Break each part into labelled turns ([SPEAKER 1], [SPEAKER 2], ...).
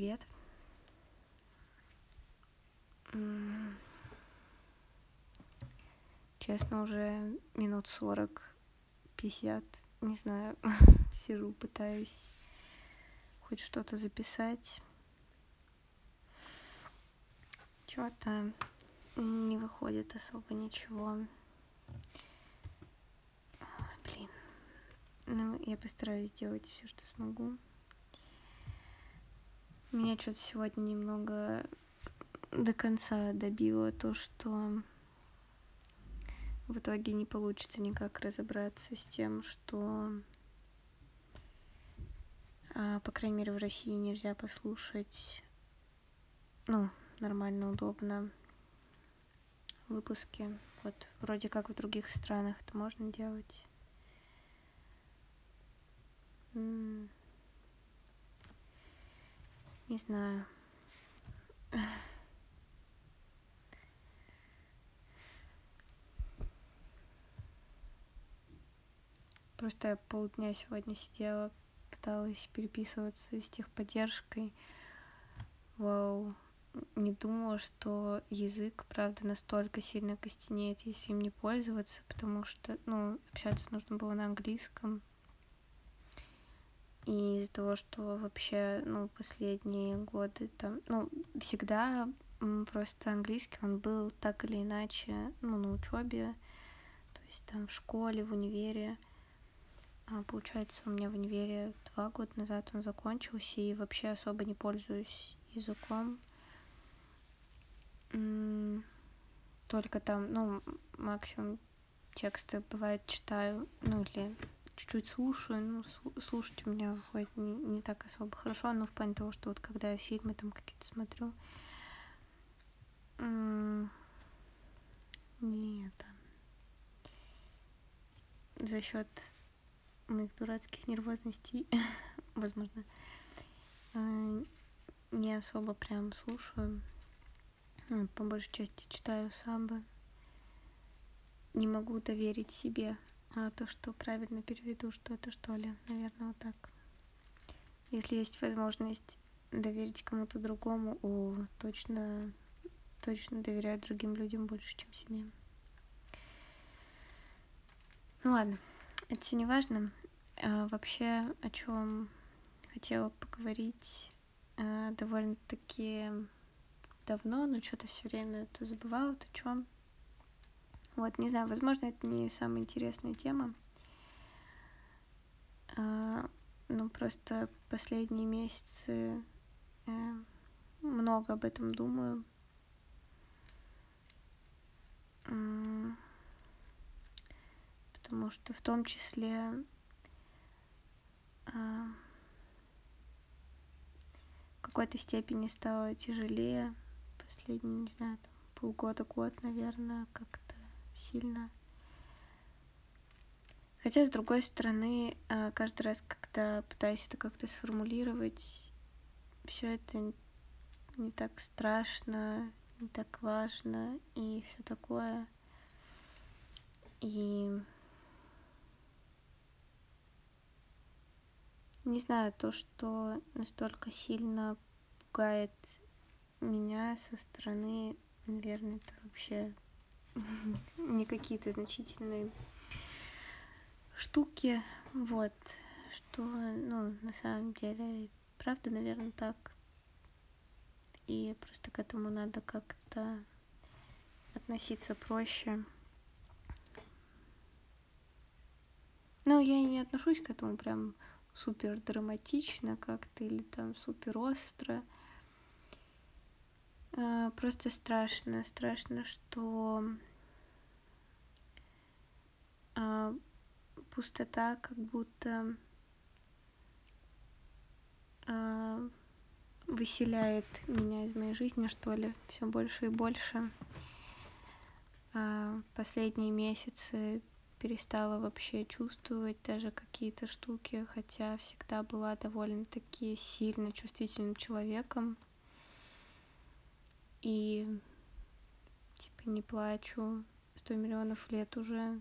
[SPEAKER 1] Привет. Честно, уже минут сорок, пятьдесят, не знаю, сижу, пытаюсь хоть что-то записать. Чё-то не выходит особо ничего. Блин. Ну, я постараюсь сделать все, что смогу. Меня что-то сегодня немного до конца добило то, что в итоге не получится никак разобраться с тем, что, а, по крайней мере, в России нельзя послушать, ну, нормально, удобно выпуски. Вот вроде как в других странах это можно делать. Не знаю. Просто я полдня сегодня сидела, пыталась переписываться с техподдержкой. Вау. Не думала, что язык, правда, настолько сильно костенеет, если им не пользоваться, потому что, ну, общаться нужно было на английском. И из-за того, что вообще, ну, последние годы там, ну, всегда просто английский, он был так или иначе, ну, на учебе, то есть там в школе, в универе. А, получается, у меня в универе два года назад он закончился, и вообще особо не пользуюсь языком. Только там, ну, максимум тексты бывает читаю, ну, или чуть-чуть слушаю, ну, слу- слушать у меня выходит не, не так особо хорошо, но в плане того, что вот когда я фильмы там какие-то смотрю, не это, за счет моих дурацких нервозностей, возможно, э, не особо прям слушаю. По большей части читаю самбо. Не могу доверить себе а то, что правильно переведу что-то, что ли. Наверное, вот так. Если есть возможность доверить кому-то другому, о, точно, точно доверяю другим людям больше, чем себе. Ну ладно, это все не важно. А, вообще, о чем хотела поговорить а, довольно-таки давно, но что-то все время то забывала, то чем. Вот, не знаю, возможно, это не самая интересная тема. А, ну, просто последние месяцы э, много об этом думаю. Потому что в том числе а, в какой-то степени стало тяжелее последние, не знаю, там, полгода-год, наверное, как-то сильно. Хотя, с другой стороны, а, каждый раз, когда пытаюсь это как-то сформулировать, все это не так страшно, не так важно и все такое. И не знаю, то, что настолько сильно пугает меня со стороны, наверное, это вообще не какие-то значительные штуки, вот, что, ну, на самом деле, правда, наверное, так. И просто к этому надо как-то относиться проще. Ну, я и не отношусь к этому прям супер драматично как-то или там супер остро. А, Просто страшно, страшно, что а, пустота как будто а, выселяет меня из моей жизни, что ли, все больше и больше. Последние месяцы перестала вообще чувствовать даже какие-то штуки, хотя всегда была довольно-таки сильно чувствительным человеком. И типа не плачу сто миллионов лет уже.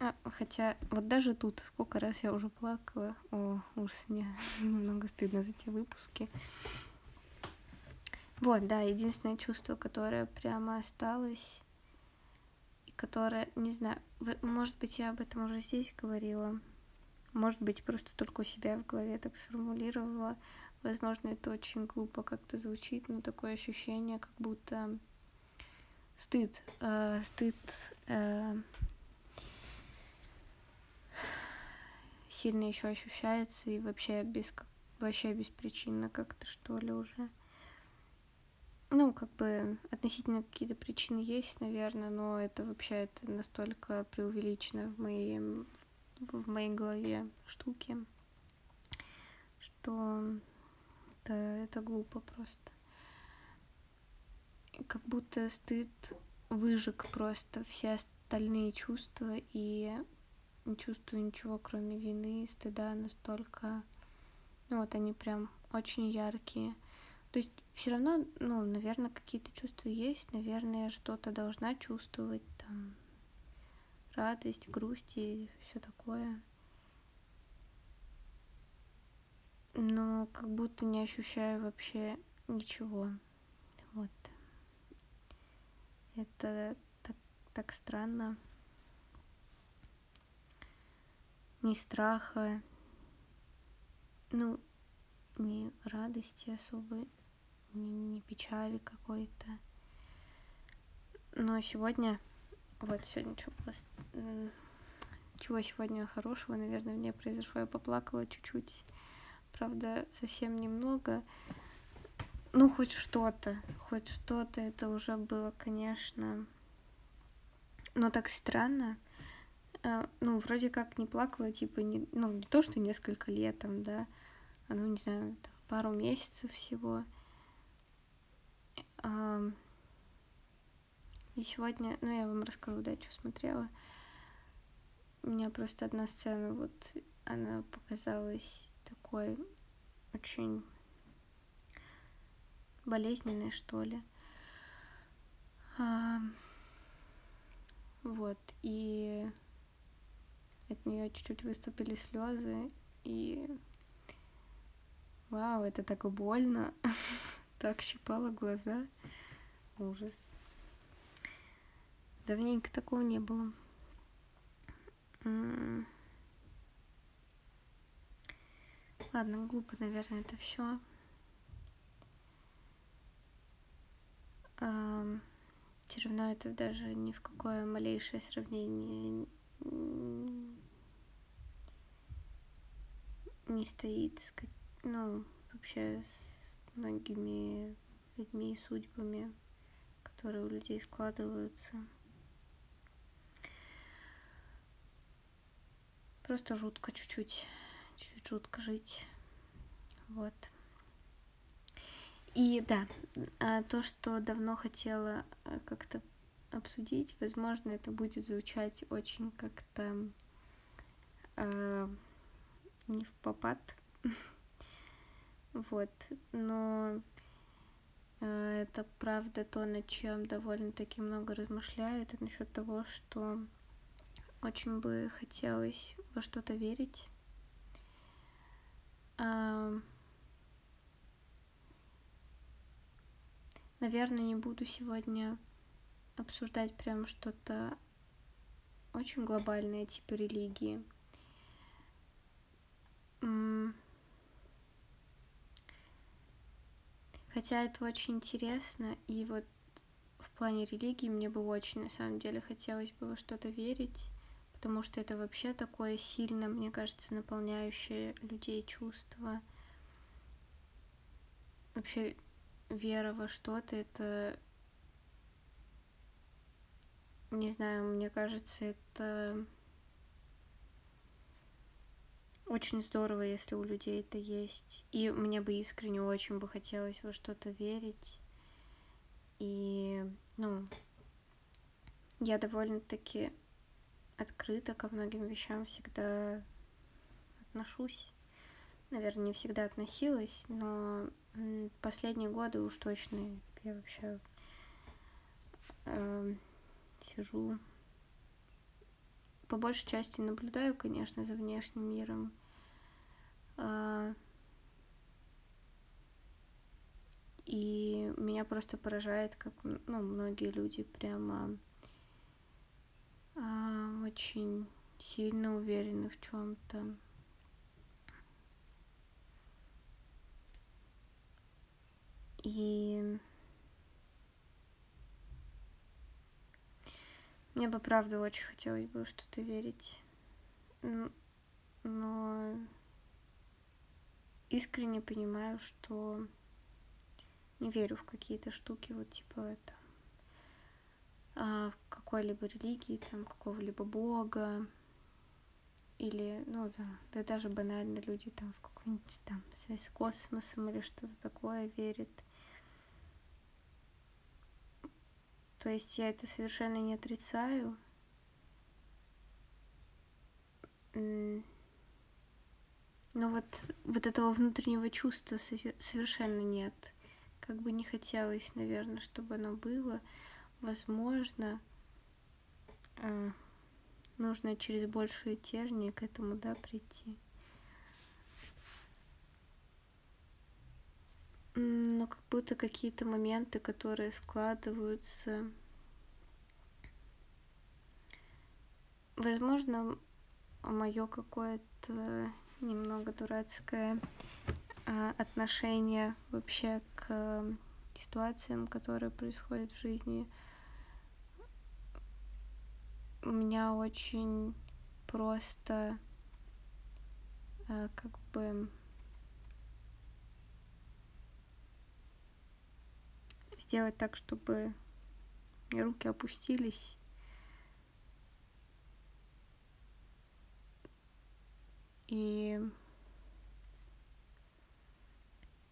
[SPEAKER 1] А, хотя вот даже тут сколько раз я уже плакала. О, ужас, мне немного стыдно за те выпуски. Вот, да, единственное чувство, которое прямо осталось, и которое, не знаю, может быть, я об этом уже здесь говорила, может быть, просто только у себя в голове так сформулировала. Возможно, это очень глупо как-то звучит, но такое ощущение, как будто стыд, э, стыд э, сильно еще ощущается и вообще без вообще беспричинно как-то что ли уже. Ну, как бы относительно какие-то причины есть, наверное, но это вообще это настолько преувеличено в моей, в моей голове штуки, что это, это глупо просто. Как будто стыд выжег просто все остальные чувства, и не чувствую ничего, кроме вины, стыда настолько... Ну вот они прям очень яркие. То есть все равно, ну, наверное, какие-то чувства есть, наверное, что-то должна чувствовать, там, радость, грусть и все такое. Но как будто не ощущаю вообще ничего. Вот. Это так, так странно. Ни страха, ну, ни радости особой не, не печали какой-то. Но сегодня, вот сегодня что чего сегодня хорошего, наверное, мне произошло. Я поплакала чуть-чуть, правда, совсем немного. Ну, хоть что-то, хоть что-то, это уже было, конечно, но так странно. А, ну, вроде как не плакала, типа, не, ну, не то, что несколько лет там, да, а, ну, не знаю, там, пару месяцев всего. И сегодня, ну я вам расскажу, да, что смотрела. У меня просто одна сцена, вот она показалась такой очень болезненной, что ли. А, вот, и от нее чуть-чуть выступили слезы, и вау, это так больно. так щипала глаза. Ужас. Давненько такого не было. Ладно, глупо, наверное, это все. Все равно это даже ни в какое малейшее сравнение не стоит с, ну, вообще с многими людьми и судьбами, которые у людей складываются. Просто жутко чуть-чуть, жутко жить. Вот. И да, а то, что давно хотела э, как-то обсудить, возможно, это будет звучать очень как-то э, не в попад, Вот, но э, это правда то, над чем довольно-таки много размышляю, это насчет того, что очень бы хотелось во что-то верить. Наверное, не буду сегодня обсуждать прям что-то очень глобальное, типа религии. Хотя это очень интересно, и вот в плане религии мне бы очень, на самом деле, хотелось бы во что-то верить, потому что это вообще такое сильно, мне кажется, наполняющее людей чувство. Вообще вера во что-то, это... Не знаю, мне кажется, это очень здорово, если у людей это есть. И мне бы искренне очень бы хотелось во что-то верить. И, ну, я довольно-таки открыто ко многим вещам всегда отношусь. Наверное, не всегда относилась, но последние годы уж точно я вообще э, сижу по большей части наблюдаю, конечно, за внешним миром. А, и меня просто поражает, как ну, многие люди прямо очень сильно уверены в чем-то. И мне бы правда очень хотелось бы что-то верить. Но искренне понимаю, что не верю в какие-то штуки, вот типа это какой-либо религии, там, какого-либо бога, или, ну, да, да даже банально люди там в какую-нибудь там связь с космосом или что-то такое верят. То есть я это совершенно не отрицаю. Но вот, вот этого внутреннего чувства совершенно нет. Как бы не хотелось, наверное, чтобы оно было. Возможно, э, нужно через большие тернии к этому, да, прийти. но как будто какие-то моменты, которые складываются. Возможно, мое какое-то немного дурацкое а, отношение вообще к ситуациям, которые происходят в жизни. У меня очень просто а, как бы сделать так, чтобы руки опустились. И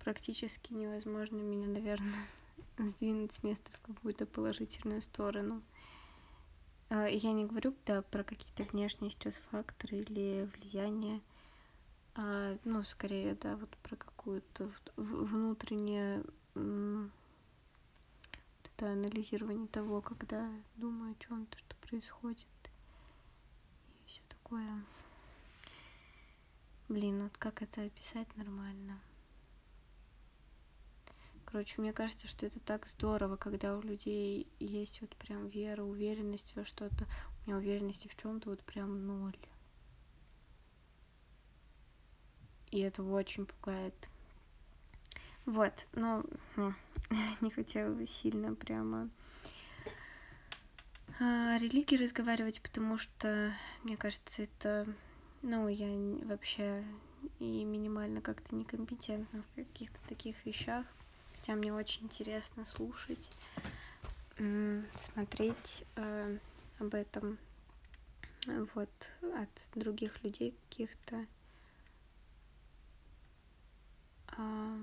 [SPEAKER 1] практически невозможно меня, наверное, сдвинуть с места в какую-то положительную сторону. А, я не говорю, да, про какие-то внешние сейчас факторы или влияния, а, ну, скорее, да, вот про какую-то внутреннее это анализирование того, когда думаю о чем-то, что происходит. И все такое. Блин, вот как это описать нормально? Короче, мне кажется, что это так здорово, когда у людей есть вот прям вера, уверенность во что-то. У меня уверенности в чем-то вот прям ноль. И это очень пугает. Вот, ну, не хотела бы сильно прямо о религии разговаривать, потому что, мне кажется, это, ну, я вообще и минимально как-то некомпетентна в каких-то таких вещах, хотя мне очень интересно слушать, смотреть э, об этом вот от других людей каких-то. А,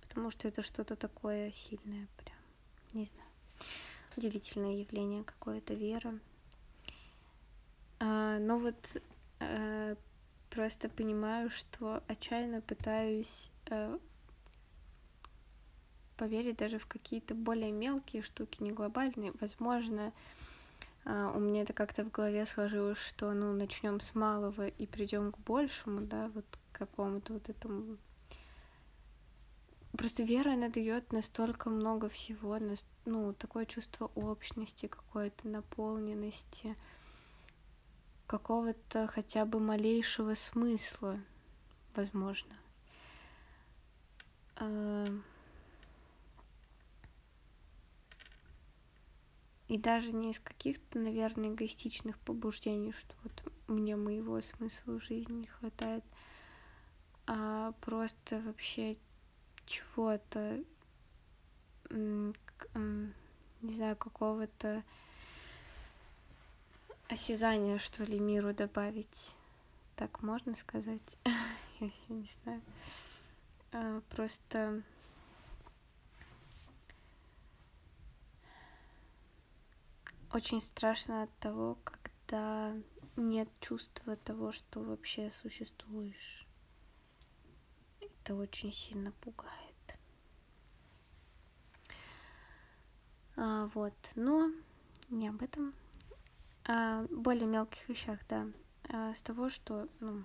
[SPEAKER 1] потому что это что-то такое сильное, прям, не знаю, удивительное явление какое-то вера. А, но вот а, просто понимаю, что отчаянно пытаюсь а, поверить даже в какие-то более мелкие штуки, не глобальные. Возможно, а, у меня это как-то в голове сложилось, что ну начнем с малого и придем к большему, да, вот к какому-то вот этому Просто вера, она дает настолько много всего, ну, такое чувство общности, какой-то наполненности, какого-то хотя бы малейшего смысла, возможно. И даже не из каких-то, наверное, эгоистичных побуждений, что вот мне моего смысла в жизни не хватает, а просто вообще чего-то, не знаю, какого-то осязания, что ли, миру добавить. Так можно сказать? я, не знаю. А, просто очень страшно от того, когда нет чувства того, что вообще существуешь это очень сильно пугает. А, вот, но не об этом. о более мелких вещах, да. А с того, что, ну,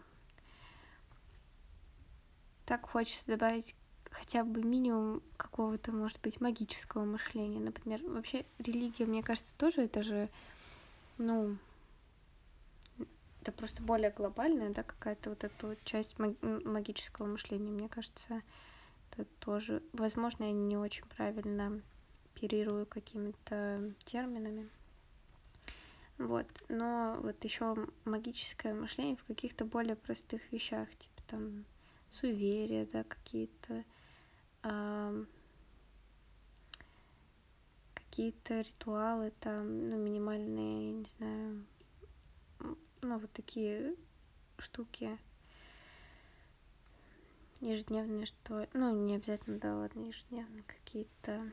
[SPEAKER 1] так хочется добавить хотя бы минимум какого-то, может быть, магического мышления. Например, вообще религия, мне кажется, тоже это же, ну, это просто более глобальная, да, какая-то вот эта вот часть магического мышления. Мне кажется, это тоже, возможно, я не очень правильно оперирую какими-то терминами. Вот, но вот еще магическое мышление в каких-то более простых вещах, типа там суеверия, да, какие-то э, какие-то ритуалы там, ну, минимальные, не знаю, ну, вот такие штуки. Ежедневные, что ну, не обязательно, да, ладно, ежедневные какие-то.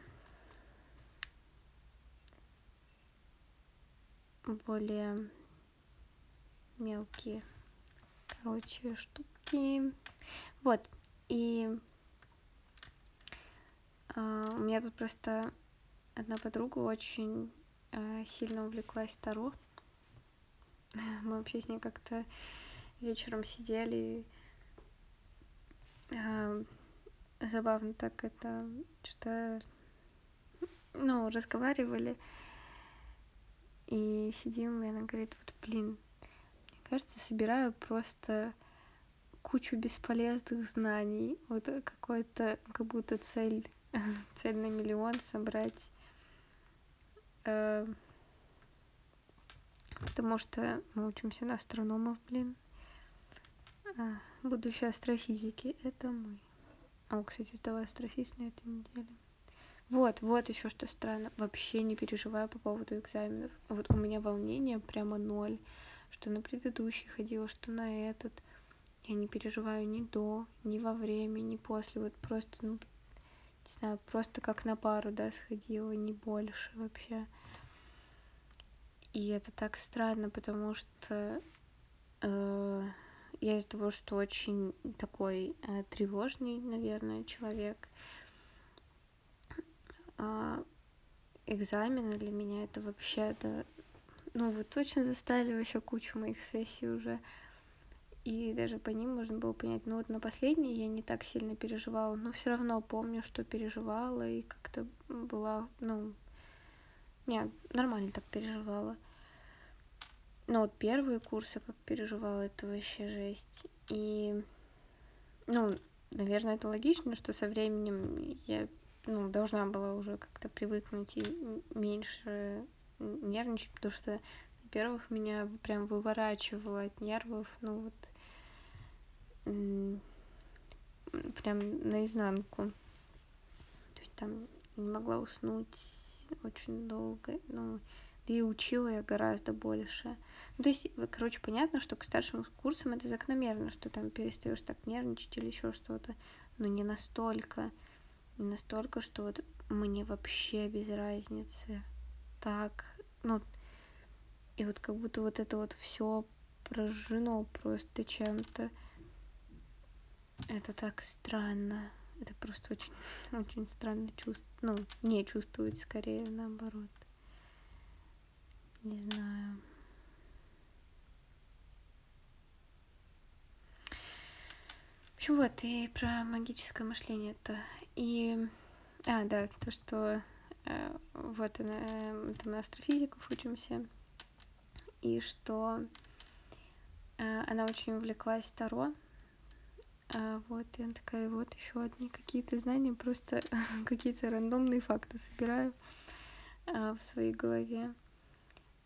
[SPEAKER 1] Более мелкие, короче, штуки. Вот, и у меня тут просто одна подруга очень э, сильно увлеклась Таро. Мы вообще с ней как-то вечером сидели. Э, забавно так это что-то ну, разговаривали. И сидим, и она говорит, вот, блин, мне кажется, собираю просто кучу бесполезных знаний. Вот какой-то, как будто цель, цель на миллион собрать. Э, потому что мы учимся на астрономов, блин. А, будущее астрофизики — это мы. А, кстати, сдала астрофиз на этой неделе. Вот, вот еще что странно. Вообще не переживаю по поводу экзаменов. Вот у меня волнение прямо ноль. Что на предыдущий ходила, что на этот. Я не переживаю ни до, ни во время, ни после. Вот просто, ну, не знаю, просто как на пару, да, сходила, не больше вообще. И это так странно, потому что э, я из-за того, что очень такой э, тревожный, наверное, человек, э, экзамены для меня это вообще, да, ну, вы точно заставили вообще кучу моих сессий уже и даже по ним можно было понять. Ну вот на последней я не так сильно переживала, но все равно помню, что переживала и как-то была, ну, не, нормально так переживала. Но вот первые курсы, как переживала, это вообще жесть. И, ну, наверное, это логично, что со временем я, ну, должна была уже как-то привыкнуть и меньше нервничать, потому что, во-первых, меня прям выворачивало от нервов, ну вот прям наизнанку. То есть там не могла уснуть очень долго, ну, да и учила я гораздо больше. Ну, то есть, короче, понятно, что к старшим курсам это закономерно, что там перестаешь так нервничать или еще что-то, но не настолько, не настолько, что вот мне вообще без разницы. Так, ну, и вот как будто вот это вот все прожжено просто чем-то. Это так странно. Это просто очень, очень странно чувство. Ну, не чувствует скорее наоборот. Не знаю. В общем, вот, и про магическое мышление это. И, а, да, то, что э, вот она, э, там астрофизиков учимся, и что э, она очень увлеклась Таро, а, вот, она такая, вот еще одни какие-то знания, просто какие-то рандомные факты собираю а, в своей голове.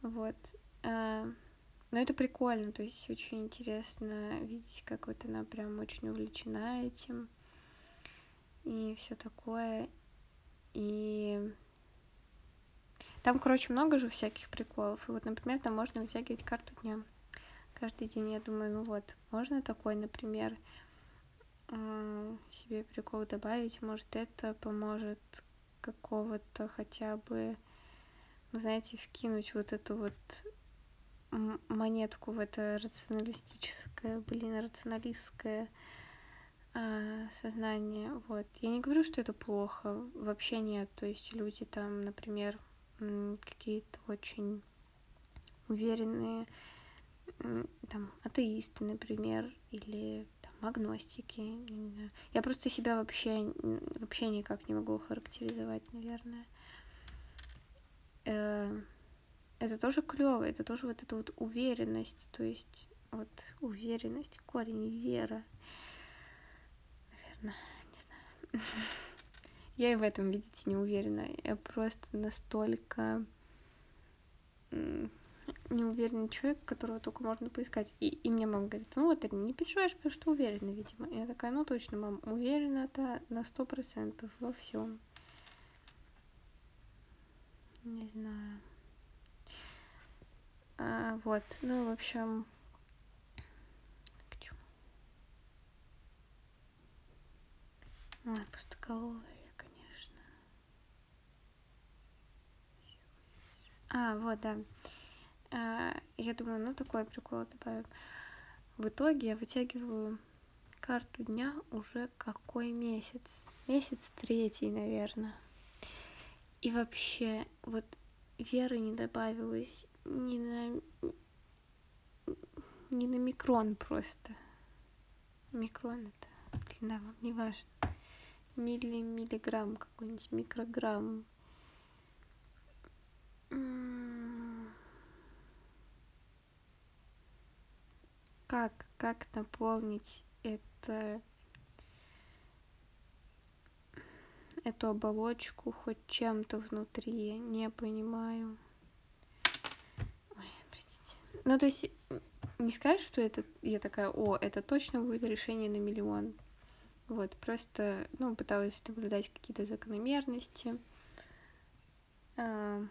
[SPEAKER 1] Вот. А, но это прикольно, то есть очень интересно видеть, как вот она прям очень увлечена этим и все такое. И там, короче, много же всяких приколов. И вот, например, там можно вытягивать карту дня. Каждый день я думаю, ну вот, можно такой, например, себе прикол добавить, может, это поможет какого-то хотя бы, ну, знаете, вкинуть вот эту вот монетку в это рационалистическое, блин, рационалистское а, сознание. Вот. Я не говорю, что это плохо, вообще нет. То есть люди там, например, какие-то очень уверенные там атеисты, например, или агностики. Я просто себя вообще вообще никак не могу характеризовать, наверное. Э, это тоже клево, это тоже вот эта вот уверенность, то есть вот уверенность, корень вера. Наверное, не знаю. Я и в этом, видите, не уверена. Я просто настолько неуверенный человек, которого только можно поискать. И, и мне мама говорит, ну вот, не переживаешь, потому что уверена, видимо. И я такая, ну точно, мам, уверена-то на сто процентов во всем. Не знаю. А, вот, ну, в общем, к чему? Ой, пустоголовая. А, вот, да. А, я думаю, ну такой прикол добавим. В итоге я вытягиваю карту дня уже какой месяц? Месяц третий, наверное. И вообще, вот веры не добавилось ни на... ни на микрон просто. Микрон это длина, не важно. Милли, миллиграмм какой-нибудь, микрограмм. Как, как наполнить это, эту оболочку хоть чем-то внутри, не понимаю. Ой, простите. Ну, то есть, не сказать, что это я такая, о, это точно будет решение на миллион. Вот, просто, ну, пыталась наблюдать какие-то закономерности. А,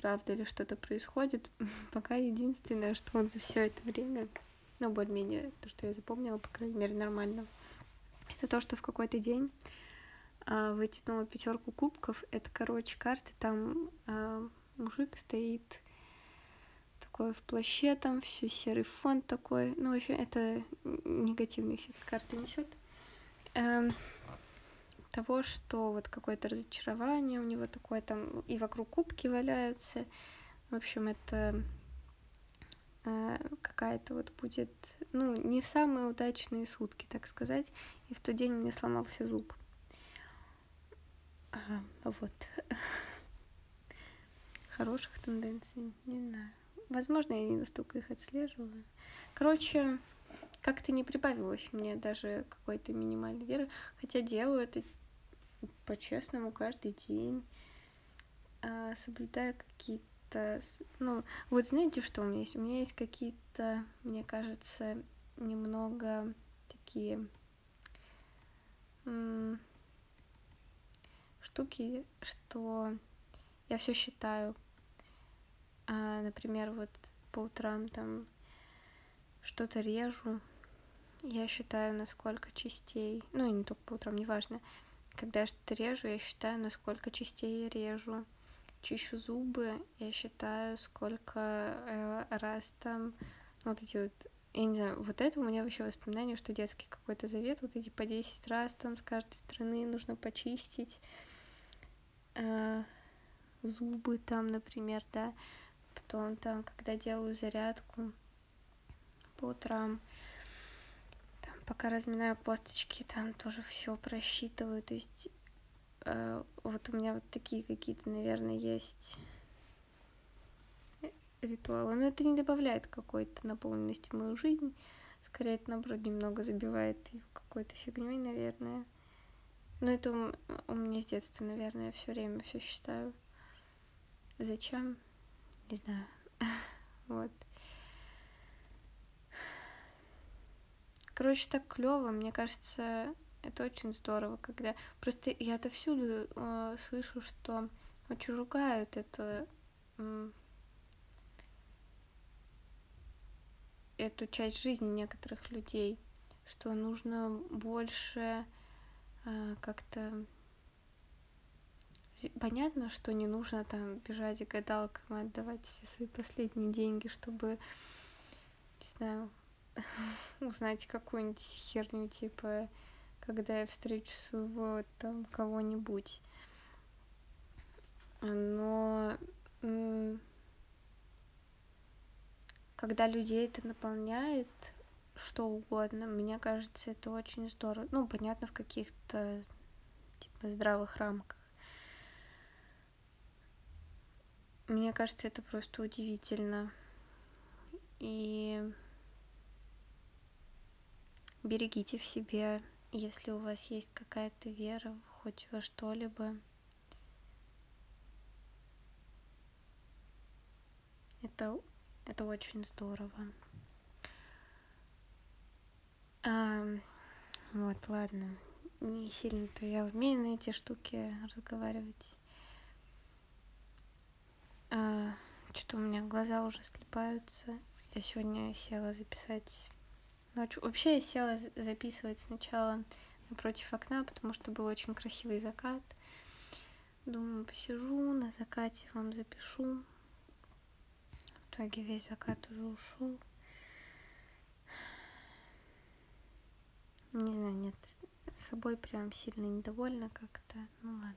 [SPEAKER 1] правда ли что-то происходит. Пока единственное, что он за все это время, ну, более-менее, то, что я запомнила, по крайней мере, нормально, это то, что в какой-то день а, вытянула пятерку кубков. Это, короче, карты, там а, мужик стоит такой в плаще, там все серый фон такой. Ну, вообще, это негативный эффект карты несет. Эм, того, что вот какое-то разочарование у него такое там, и вокруг кубки валяются. В общем, это э, какая-то вот будет, ну, не самые удачные сутки, так сказать. И в тот день меня сломался зуб. Ага, вот. Хороших тенденций, не знаю. Возможно, я не настолько их отслеживаю. Короче, как-то не прибавилось мне даже какой-то минимальной веры. Хотя делаю это по-честному каждый день, э, соблюдая какие-то... Ну, вот знаете, что у меня есть? У меня есть какие-то, мне кажется, немного такие штуки, что я все считаю. А, например, вот по утрам там что-то режу, я считаю, на сколько частей, ну и не только по утрам, неважно, когда я что-то режу, я считаю, на сколько частей я режу. Чищу зубы, я считаю, сколько э, раз там, вот эти вот, я не знаю, вот это у меня вообще воспоминание, что детский какой-то завет, вот эти по 10 раз там с каждой стороны нужно почистить. Э, зубы там, например, да. Потом там, когда делаю зарядку по утрам, пока разминаю косточки, там тоже все просчитываю. То есть э, вот у меня вот такие какие-то, наверное, есть ритуалы. Но это не добавляет какой-то наполненности в мою жизнь. Скорее, это, наоборот, немного забивает какой-то фигней, наверное. Но это у меня с детства, наверное, я все время все считаю. Зачем? Не знаю. вот. Короче, так клево, мне кажется, это очень здорово, когда просто я отовсюду э, слышу, что очень ругают это эту часть жизни некоторых людей, что нужно больше э, как-то понятно, что не нужно там бежать к гадалкам отдавать все свои последние деньги, чтобы не знаю узнать какую-нибудь херню, типа, когда я встречу своего там кого-нибудь. Но когда людей это наполняет, что угодно, мне кажется, это очень здорово. Ну, понятно, в каких-то типа здравых рамках. Мне кажется, это просто удивительно. И берегите в себе, если у вас есть какая-то вера хоть во что-либо. Это, это очень здорово. А, вот, ладно. Не сильно-то я умею на эти штуки разговаривать. А, что у меня глаза уже слепаются. Я сегодня села записать ночью. Вообще я села записывать сначала напротив окна, потому что был очень красивый закат. Думаю, посижу, на закате вам запишу. В итоге весь закат уже ушел. Не знаю, нет, с собой прям сильно недовольна как-то. Ну ладно.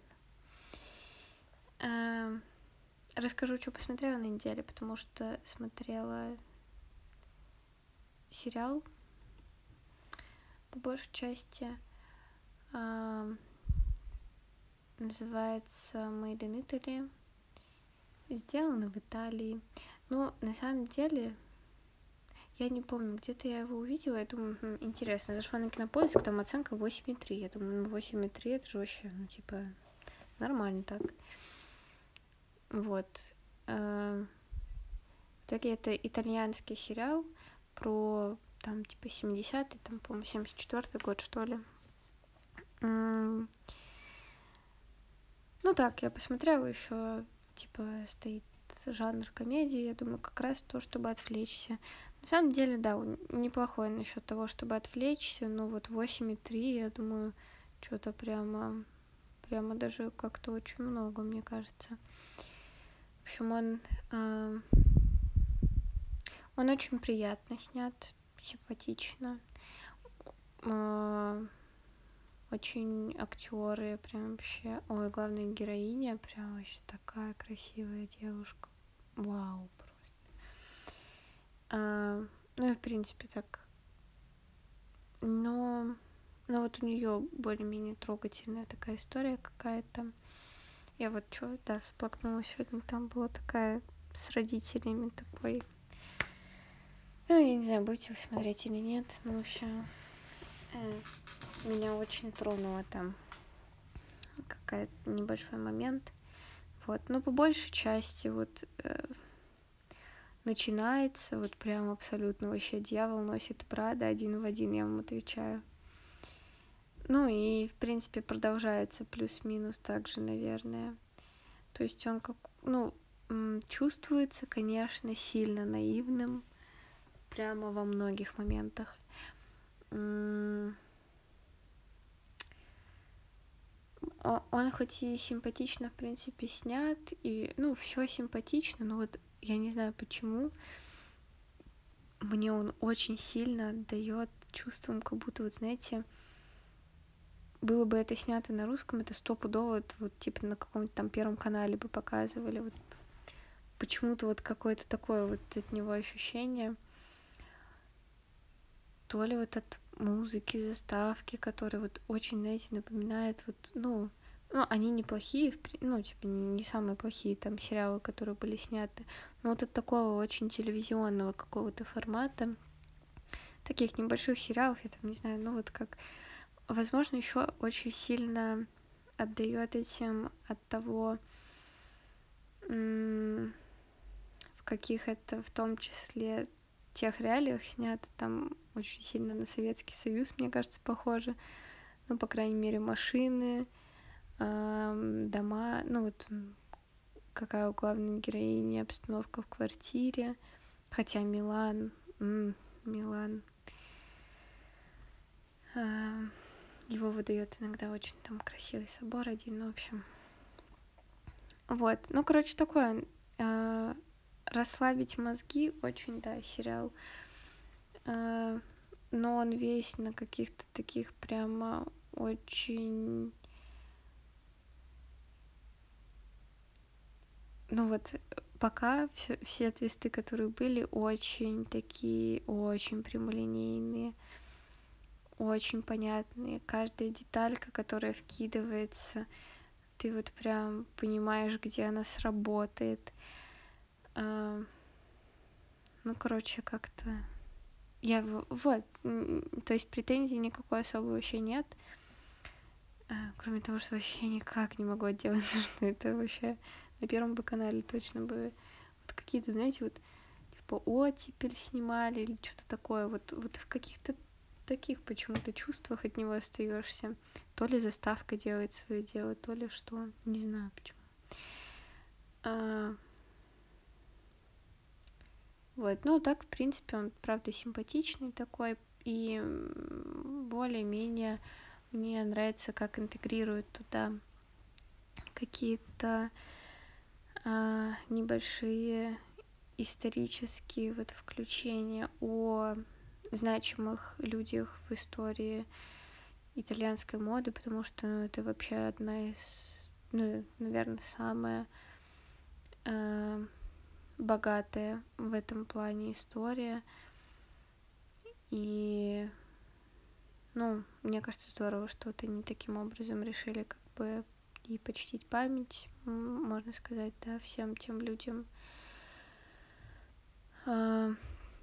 [SPEAKER 1] А, расскажу, что посмотрела на неделе, потому что смотрела сериал по большей части. А, называется Made in Italy. Сделано в Италии. Но на самом деле я не помню, где-то я его увидела, я думаю, хм, интересно, зашла на кинопоиск, там оценка 8,3. Я думаю, ну 8,3 это же вообще, ну типа, нормально так. Вот. А, в итоге это итальянский сериал про там типа 70-й, там, по-моему, 74-й год, что ли. Ну так, я посмотрела еще, типа, стоит жанр комедии, я думаю, как раз то, чтобы отвлечься. На самом деле, да, неплохой насчет того, чтобы отвлечься, но вот 8,3, я думаю, что-то прямо, прямо даже как-то очень много, мне кажется. В общем, он, э, он очень приятно снят, симпатично. Э, очень актеры, прям вообще, ой, главная героиня, прям вообще такая красивая девушка. Вау, а, ну и в принципе так. Но, но вот у нее более-менее трогательная такая история какая-то. Я вот что, да, всплакнула сегодня, там была такая с родителями такой. Ну, я не знаю, будете вы смотреть или нет, но в общем, э, меня очень тронуло там какой-то небольшой момент. Вот, но по большей части вот э, начинается вот прям абсолютно вообще дьявол носит Прада один в один, я вам отвечаю. Ну и, в принципе, продолжается плюс-минус также, наверное. То есть он как, ну, чувствуется, конечно, сильно наивным, прямо во многих моментах. Он хоть и симпатично, в принципе, снят, и, ну, все симпатично, но вот я не знаю почему, мне он очень сильно отдает чувством, как будто, вот знаете, было бы это снято на русском, это стопудово вот, вот типа на каком-нибудь там первом канале бы показывали. Вот почему-то вот какое-то такое вот от него ощущение. То ли вот от музыки, заставки, которые вот очень, знаете, напоминает вот, ну, ну, они неплохие, ну, типа, не самые плохие там сериалы, которые были сняты, но вот от такого очень телевизионного какого-то формата, таких небольших сериалов, я там не знаю, ну, вот как, возможно, еще очень сильно отдает этим от того, в каких это в том числе тех реалиях снято, там очень сильно на Советский Союз, мне кажется, похоже, ну, по крайней мере, машины, дома, ну вот какая у главной героини обстановка в квартире, хотя Милан, м-м, Милан, его выдает иногда очень там красивый собор один, в общем. Вот, ну, короче, такое, э, расслабить мозги, очень, да, сериал, э, но он весь на каких-то таких прямо очень ну вот пока все, все твисты, которые были, очень такие, очень прямолинейные, очень понятные. Каждая деталька, которая вкидывается, ты вот прям понимаешь, где она сработает. А, ну, короче, как-то... Я вот, то есть претензий никакой особой вообще нет. А, кроме того, что вообще никак не могу отделаться, что это вообще на первом бы канале точно бы вот какие-то, знаете, вот типа оттепель снимали или что-то такое. Вот, вот в каких-то таких почему-то чувствах от него остаешься. То ли заставка делает свое дело, то ли что. Не знаю почему. А... Вот, ну так, в принципе, он, правда, симпатичный такой, и более-менее мне нравится, как интегрируют туда какие-то а, небольшие исторические вот включения о значимых людях в истории итальянской моды, потому что ну, это вообще одна из, ну, наверное, самая э, богатая в этом плане история. И, ну, мне кажется, здорово, что вот они таким образом решили как бы и почтить память, можно сказать, да, всем тем людям. А,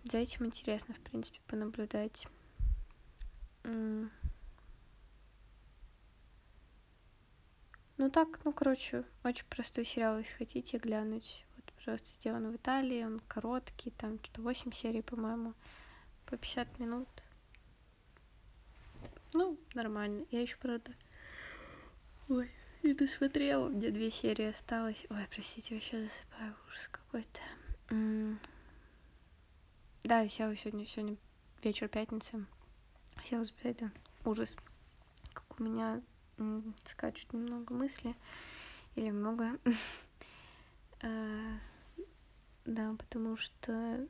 [SPEAKER 1] за этим интересно, в принципе, понаблюдать. Ну так, ну короче, очень простой сериал, если хотите глянуть. Пожалуйста, сделан в Италии, он короткий, там что-то 8 серий, по-моему, по 50 минут. Ну, нормально. Я еще, правда... Ой, не досмотрела. Меня две серии осталось. Ой, простите, вообще засыпаю. Ужас какой-то. Да, я села сегодня, сегодня вечер пятницы. Села с да. Ужас. Как у меня скачут немного мысли. Или много. Да, потому что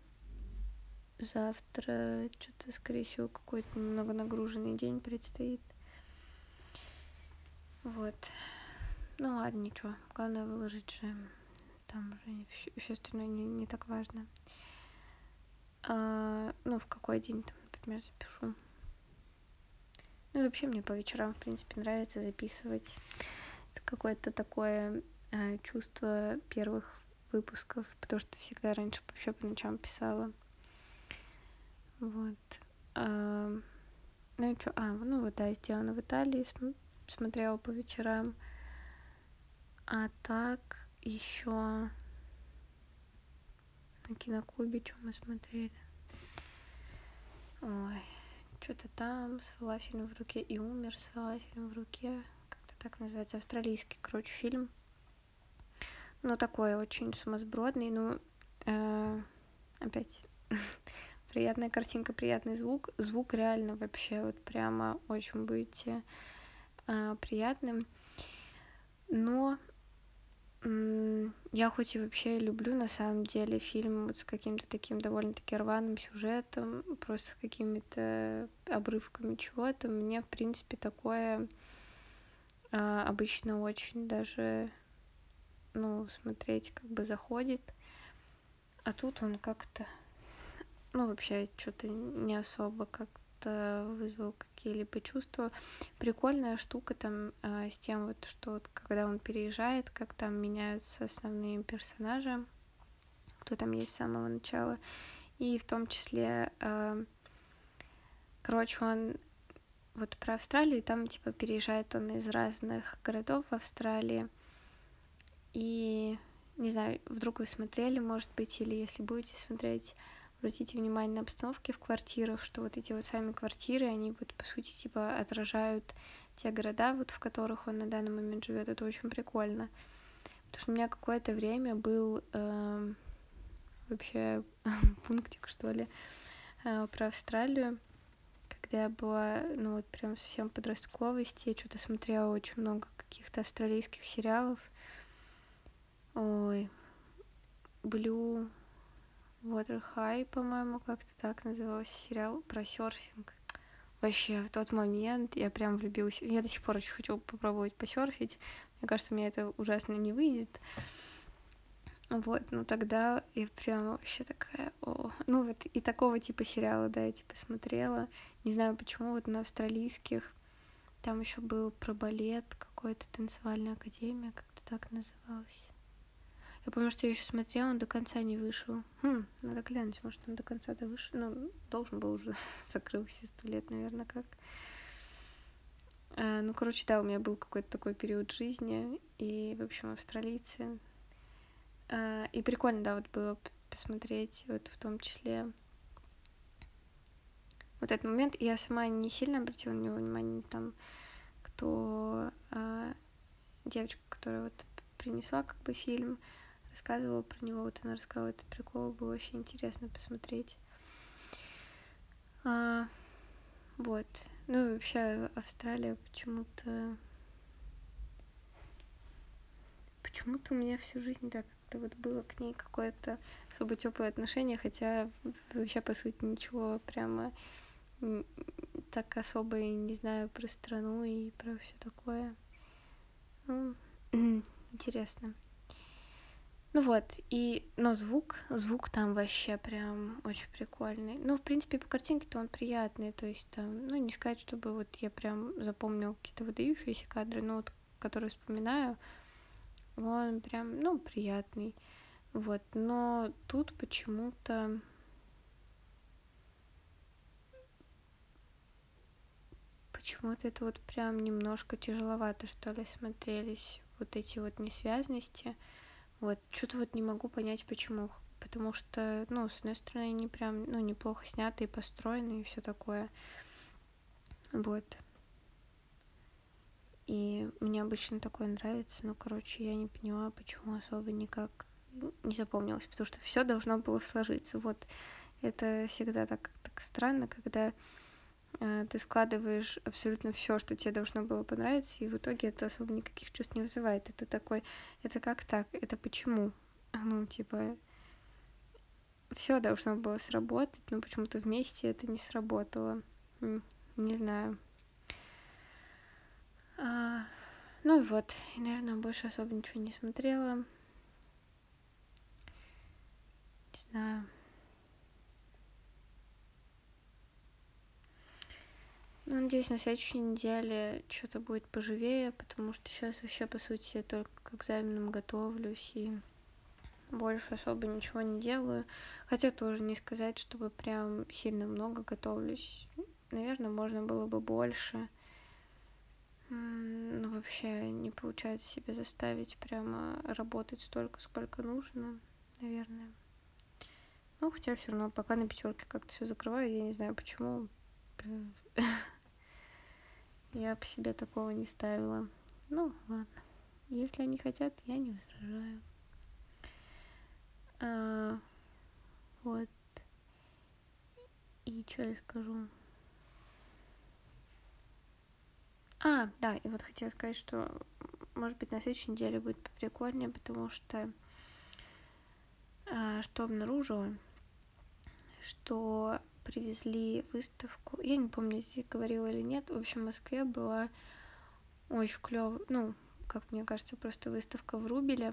[SPEAKER 1] завтра что-то, скорее всего, какой-то немного нагруженный день предстоит. Вот. Ну ладно, ничего. Главное выложить же. Там уже все остальное не, не так важно. А, ну, в какой день там, например, запишу. Ну, вообще мне по вечерам, в принципе, нравится записывать. Это какое-то такое э, чувство первых выпусков, потому что всегда раньше вообще по ночам писала. Вот. А, ну и что? А, ну вот, да, сделано в Италии, смотрела по вечерам. А так еще на киноклубе что мы смотрели? Ой, что-то там с фалафелем в руке и умер с фалафелем в руке. Как-то так называется. Австралийский, короче, фильм. Ну, такой очень сумасбродный, ну, э, опять приятная картинка, приятный звук. Звук реально вообще вот прямо очень будете э, приятным. Но я хоть и вообще люблю на самом деле фильм вот с каким-то таким довольно-таки рваным сюжетом, просто с какими-то обрывками чего-то, мне, в принципе, такое а, обычно очень даже, ну, смотреть как бы заходит. А тут он как-то, ну, вообще что-то не особо как это вызвал какие-либо чувства. Прикольная штука там э, с тем, вот, что вот, когда он переезжает, как там меняются основные персонажи, кто там есть с самого начала. И в том числе, э, короче, он вот про Австралию, там типа переезжает он из разных городов Австралии. И не знаю, вдруг вы смотрели, может быть, или если будете смотреть, обратите внимание на обстановки в квартирах, что вот эти вот сами квартиры, они вот по сути типа отражают те города, вот в которых он на данный момент живет. Это очень прикольно. Потому что у меня какое-то время был э, вообще пунктик, что ли, э, про Австралию. Когда я была, ну вот прям совсем подростковости, я что-то смотрела очень много каких-то австралийских сериалов. Ой, Блю, Water High, по-моему, как-то так назывался сериал про серфинг. Вообще, в тот момент я прям влюбилась. Я до сих пор очень хочу попробовать посерфить. Мне кажется, у меня это ужасно не выйдет. Вот, ну тогда я прям вообще такая, о, ну вот и такого типа сериала, да, я типа смотрела, не знаю почему, вот на австралийских, там еще был про балет, какой-то танцевальная академия, как-то так называлась. Я помню, что я еще смотрела, он до конца не вышел. Хм, надо глянуть, может, он до конца-то вышел. Ну, должен был уже закрылся сто лет, наверное, как. А, ну, короче, да, у меня был какой-то такой период жизни, и, в общем, австралийцы. А, и прикольно, да, вот было посмотреть, вот в том числе вот этот момент. Я сама не сильно обратила на него внимание, там, кто а, девочка, которая вот принесла как бы фильм, рассказывала про него, вот она рассказывала этот прикол, было очень интересно посмотреть. А, вот. Ну и вообще Австралия почему-то... Почему-то у меня всю жизнь так как-то вот было к ней какое-то особо теплое отношение, хотя вообще, по сути, ничего прямо так особо и не знаю про страну и про все такое. Ну, интересно. Ну вот, и, но звук, звук там вообще прям очень прикольный. Ну, в принципе, по картинке-то он приятный, то есть там, ну, не сказать, чтобы вот я прям запомнила какие-то выдающиеся кадры, но вот, которые вспоминаю, он прям, ну, приятный. Вот, но тут почему-то почему-то это вот прям немножко тяжеловато, что ли, смотрелись вот эти вот несвязности. Вот, что-то вот не могу понять, почему. Потому что, ну, с одной стороны, они прям, ну, неплохо сняты и построены, и все такое. Вот. И мне обычно такое нравится, но, короче, я не поняла, почему особо никак не запомнилось, потому что все должно было сложиться. Вот это всегда так, так странно, когда ты складываешь абсолютно все, что тебе должно было понравиться, и в итоге это особо никаких чувств не вызывает. Это такой, это как так? Это почему? Ну, типа, все должно было сработать, но почему-то вместе это не сработало. Не знаю. А, ну и вот, и, наверное, больше особо ничего не смотрела. Не знаю. Ну, надеюсь, на следующей неделе что-то будет поживее, потому что сейчас вообще, по сути, я только к экзаменам готовлюсь и больше особо ничего не делаю. Хотя тоже не сказать, чтобы прям сильно много готовлюсь. Наверное, можно было бы больше. Но вообще не получается себя заставить прямо работать столько, сколько нужно, наверное. Ну, хотя все равно пока на пятерке как-то все закрываю, я не знаю почему. Я бы себе такого не ставила. Ну, ладно. Если они хотят, я не возражаю. А, вот. И что я скажу? А, да, и вот хотела сказать, что, может быть, на следующей неделе будет прикольнее, потому что а, что обнаружила, что привезли выставку. Я не помню, я говорила или нет. В общем, в Москве была очень клёвая, ну, как мне кажется, просто выставка в Рубеле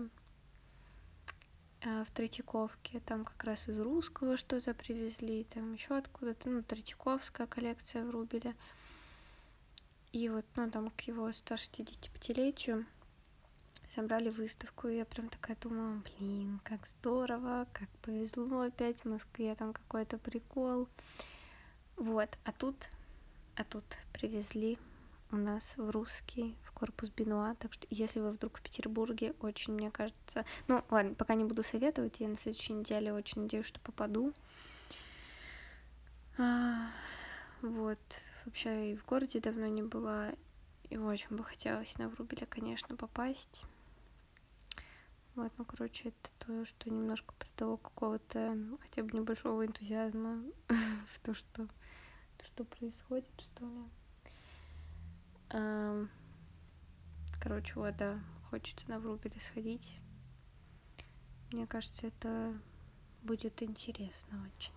[SPEAKER 1] а, в Третьяковке. Там как раз из русского что-то привезли, там еще откуда-то, ну, Третьяковская коллекция в Рубеле. И вот, ну, там к его 165-летию собрали выставку, и я прям такая думала, блин, как здорово, как повезло опять в Москве, там какой-то прикол. Вот, а тут, а тут привезли у нас в русский, в корпус Бенуа, так что если вы вдруг в Петербурге, очень, мне кажется, ну, ладно, пока не буду советовать, я на следующей неделе очень надеюсь, что попаду. А, вот, вообще и в городе давно не была, и очень бы хотелось на Врубеля, конечно, попасть. Вот, ну, короче, это то, что немножко придало какого-то хотя бы небольшого энтузиазма в то, что, то, что происходит, что ли. Короче, вот, да, хочется на Врубеле сходить. Мне кажется, это будет интересно очень.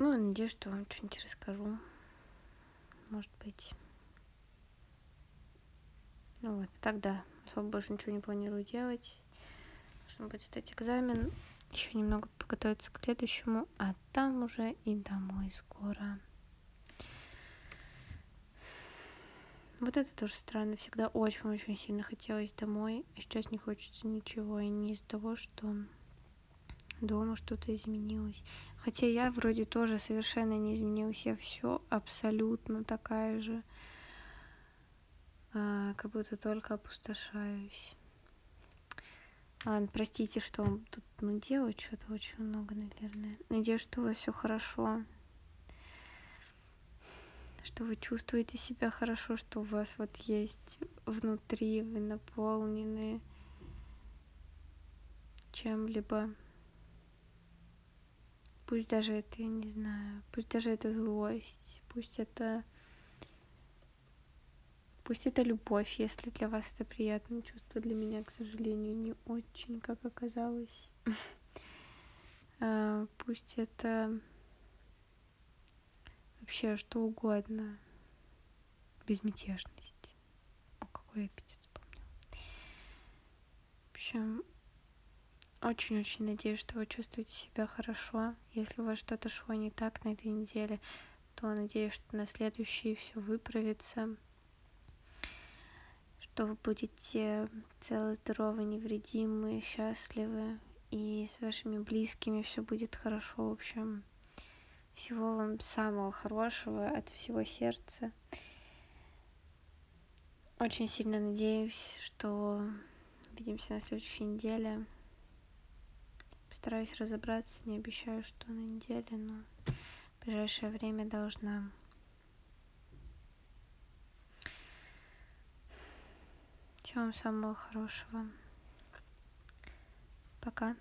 [SPEAKER 1] Ну, надеюсь, что вам что-нибудь расскажу. Может быть. Ну вот, тогда особо больше ничего не планирую делать. Нужно будет сдать экзамен, еще немного подготовиться к следующему, а там уже и домой скоро. Вот это тоже странно. Всегда очень-очень сильно хотелось домой, а сейчас не хочется ничего. И не из-за того, что дома что-то изменилось. Хотя я вроде тоже совершенно не изменилась. Я все абсолютно такая же. А, как будто только опустошаюсь. Ладно, простите, что тут ну, делать что-то очень много, наверное. Надеюсь, что у вас все хорошо что вы чувствуете себя хорошо, что у вас вот есть внутри, вы наполнены чем-либо. Пусть даже это, я не знаю, пусть даже это злость, пусть это Пусть это любовь, если для вас это приятное чувство, для меня, к сожалению, не очень, как оказалось. А, пусть это вообще что угодно. Безмятежность. О, какой эпитет вспомнил. В общем, очень-очень надеюсь, что вы чувствуете себя хорошо. Если у вас что-то шло не так на этой неделе, то надеюсь, что на следующей все выправится, что вы будете целы, здоровы, невредимы, счастливы, и с вашими близкими все будет хорошо. В общем, всего вам самого хорошего от всего сердца. Очень сильно надеюсь, что увидимся на следующей неделе. Постараюсь разобраться, не обещаю, что на неделе, но в ближайшее время должна. Всего вам самого хорошего. Пока.